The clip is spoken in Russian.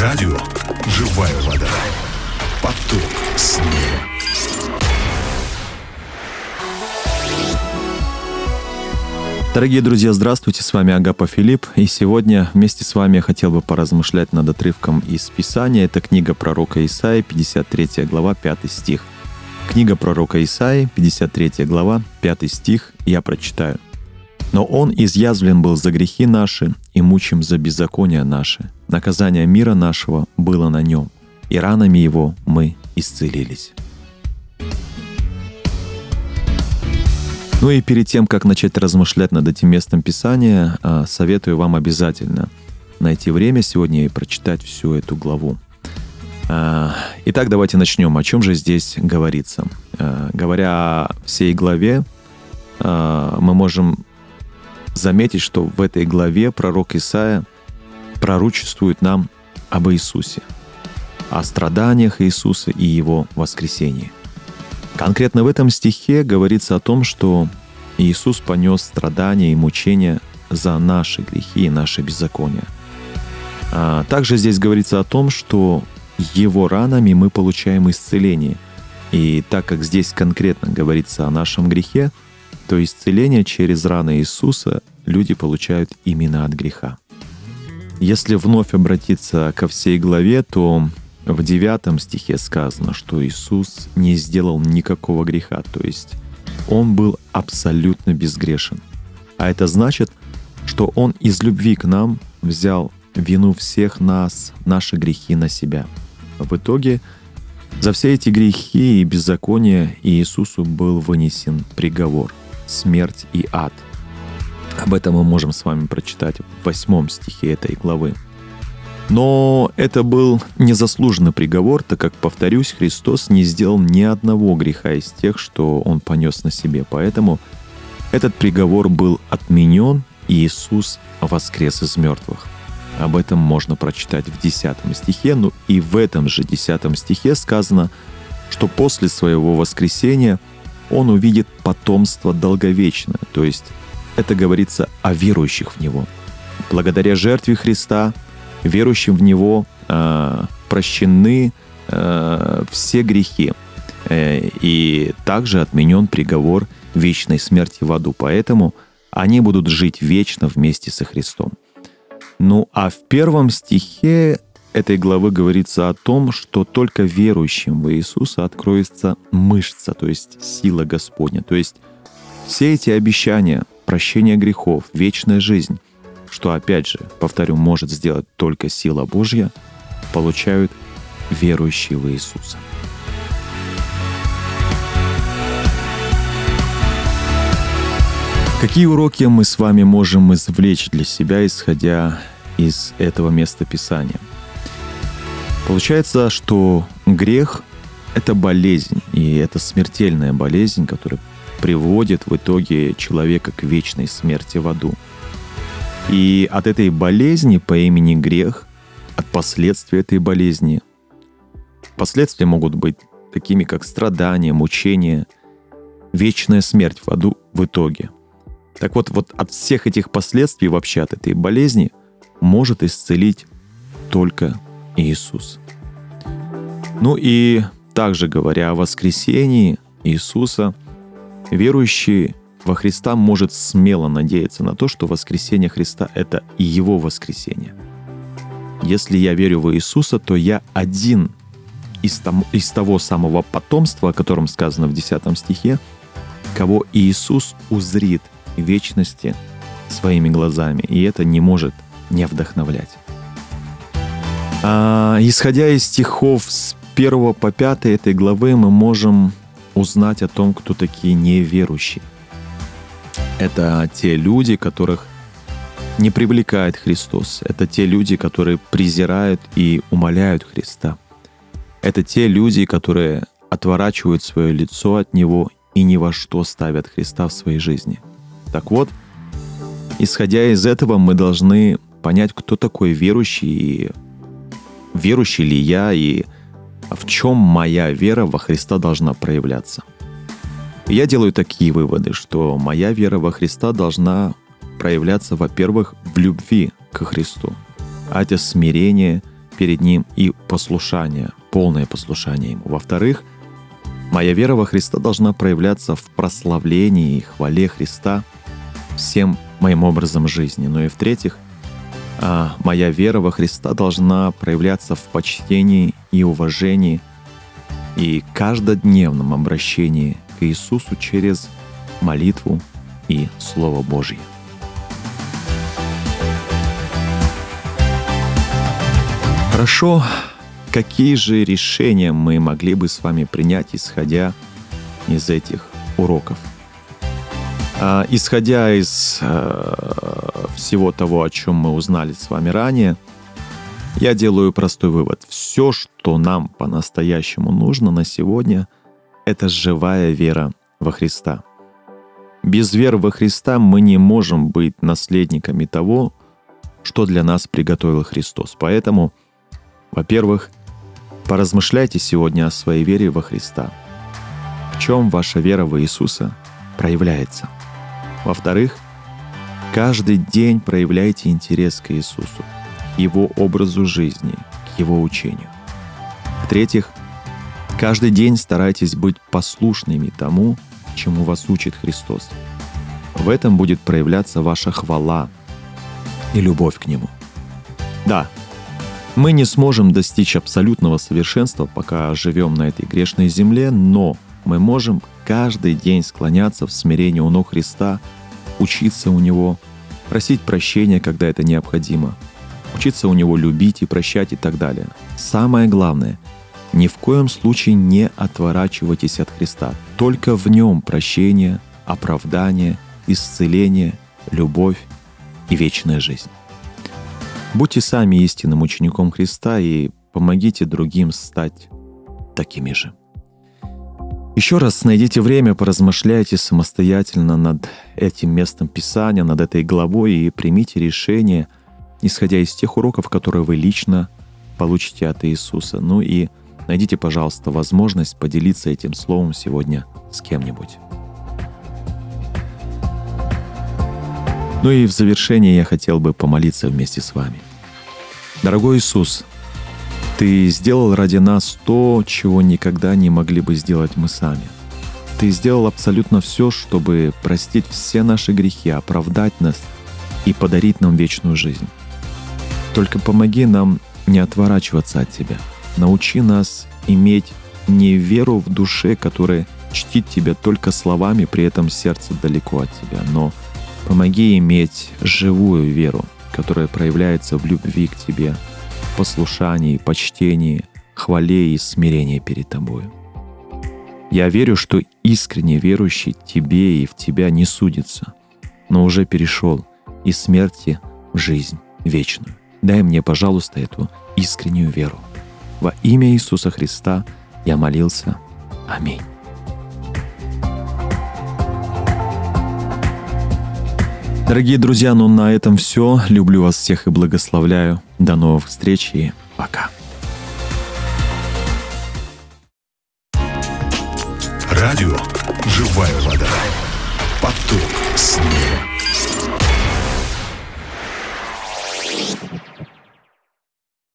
Радио «Живая вода». Поток снега. Дорогие друзья, здравствуйте, с вами Агапа Филипп, и сегодня вместе с вами я хотел бы поразмышлять над отрывком из Писания. Это книга пророка Исаи, 53 глава, 5 стих. Книга пророка Исаи, 53 глава, 5 стих, я прочитаю. «Но он изъязвлен был за грехи наши и мучим за беззакония наши. Наказание мира нашего было на нем, и ранами его мы исцелились». Ну и перед тем, как начать размышлять над этим местом Писания, а, советую вам обязательно найти время сегодня и прочитать всю эту главу. А, итак, давайте начнем. О чем же здесь говорится? А, говоря о всей главе, мы можем заметить, что в этой главе пророк Исаия пророчествует нам об Иисусе, о страданиях Иисуса и его воскресении. Конкретно в этом стихе говорится о том, что Иисус понес страдания и мучения за наши грехи и наши беззакония. А также здесь говорится о том, что Его ранами мы получаем исцеление. И так как здесь конкретно говорится о нашем грехе, то исцеление через раны Иисуса люди получают именно от греха. Если вновь обратиться ко всей главе, то в девятом стихе сказано, что Иисус не сделал никакого греха, то есть Он был абсолютно безгрешен. А это значит, что Он из любви к нам взял вину всех нас, наши грехи на себя. В итоге за все эти грехи и беззакония Иисусу был вынесен приговор — смерть и ад. Об этом мы можем с вами прочитать в восьмом стихе этой главы. Но это был незаслуженный приговор, так как, повторюсь, Христос не сделал ни одного греха из тех, что Он понес на себе. Поэтому этот приговор был отменен, и Иисус воскрес из мертвых. Об этом можно прочитать в 10 стихе, ну и в этом же 10 стихе сказано, что после своего воскресения он увидит потомство долговечное, то есть это говорится о верующих в Него. Благодаря жертве Христа – верующим в Него э, прощены э, все грехи. Э, и также отменен приговор вечной смерти в аду. Поэтому они будут жить вечно вместе со Христом. Ну а в первом стихе этой главы говорится о том, что только верующим в Иисуса откроется мышца, то есть сила Господня. То есть все эти обещания, прощение грехов, вечная жизнь, что опять же, повторю, может сделать только сила Божья, получают верующие в Иисуса. Какие уроки мы с вами можем извлечь для себя, исходя из этого места Писания? Получается, что грех — это болезнь, и это смертельная болезнь, которая приводит в итоге человека к вечной смерти в аду — и от этой болезни по имени грех, от последствий этой болезни, последствия могут быть такими, как страдания, мучения, вечная смерть в аду в итоге. Так вот, вот от всех этих последствий вообще от этой болезни может исцелить только Иисус. Ну и также говоря о воскресении Иисуса, верующие во Христа может смело надеяться на то, что воскресение Христа — это и Его воскресение. Если я верю в Иисуса, то я один из, там, из того самого потомства, о котором сказано в 10 стихе, кого Иисус узрит в вечности своими глазами. И это не может не вдохновлять. А, исходя из стихов с 1 по 5 этой главы, мы можем узнать о том, кто такие неверующие. Это те люди, которых не привлекает Христос. Это те люди, которые презирают и умоляют Христа. Это те люди, которые отворачивают свое лицо от Него и ни во что ставят Христа в своей жизни. Так вот, исходя из этого, мы должны понять, кто такой верующий, и верующий ли я, и в чем моя вера во Христа должна проявляться – я делаю такие выводы, что моя вера во Христа должна проявляться, во-первых, в любви к Христу. А это смирение перед Ним и послушание, полное послушание Ему. Во-вторых, моя вера во Христа должна проявляться в прославлении и хвале Христа всем моим образом жизни. Ну и в-третьих, а, моя вера во Христа должна проявляться в почтении и уважении и каждодневном обращении к Иисусу через молитву и Слово Божье. Хорошо, какие же решения мы могли бы с вами принять, исходя из этих уроков? А, исходя из а, всего того, о чем мы узнали с вами ранее, я делаю простой вывод. Все, что нам по-настоящему нужно на сегодня, это живая вера во Христа. Без веры во Христа мы не можем быть наследниками того, что для нас приготовил Христос. Поэтому – во-первых, поразмышляйте сегодня о своей вере во Христа. В чем ваша вера в Иисуса проявляется? Во-вторых, каждый день проявляйте интерес к Иисусу, Его образу жизни, к Его учению. В-третьих, каждый день старайтесь быть послушными тому, чему вас учит Христос. В этом будет проявляться ваша хвала и любовь к Нему. Да, мы не сможем достичь абсолютного совершенства, пока живем на этой грешной земле, но мы можем каждый день склоняться в смирении у ног Христа, учиться у Него, просить прощения, когда это необходимо, учиться у Него любить и прощать и так далее. Самое главное — ни в коем случае не отворачивайтесь от Христа. Только в Нем прощение, оправдание, исцеление, любовь и вечная жизнь. Будьте сами истинным учеником Христа и помогите другим стать такими же. Еще раз найдите время, поразмышляйте самостоятельно над этим местом Писания, над этой главой и примите решение, исходя из тех уроков, которые вы лично получите от Иисуса. Ну и найдите, пожалуйста, возможность поделиться этим словом сегодня с кем-нибудь. Ну и в завершение я хотел бы помолиться вместе с вами. Дорогой Иисус, Ты сделал ради нас то, чего никогда не могли бы сделать мы сами. Ты сделал абсолютно все, чтобы простить все наши грехи, оправдать нас и подарить нам вечную жизнь. Только помоги нам не отворачиваться от Тебя. Научи нас иметь не веру в душе, которая чтит Тебя только словами, при этом сердце далеко от Тебя, но Помоги иметь живую веру, которая проявляется в любви к Тебе, послушании, почтении, хвале и смирении перед Тобою. Я верю, что искренне верующий Тебе и в Тебя не судится, но уже перешел из смерти в жизнь вечную. Дай мне, пожалуйста, эту искреннюю веру. Во имя Иисуса Христа я молился. Аминь. Дорогие друзья, ну на этом все. Люблю вас всех и благословляю. До новых встреч и пока. Радио «Живая вода». Поток снега.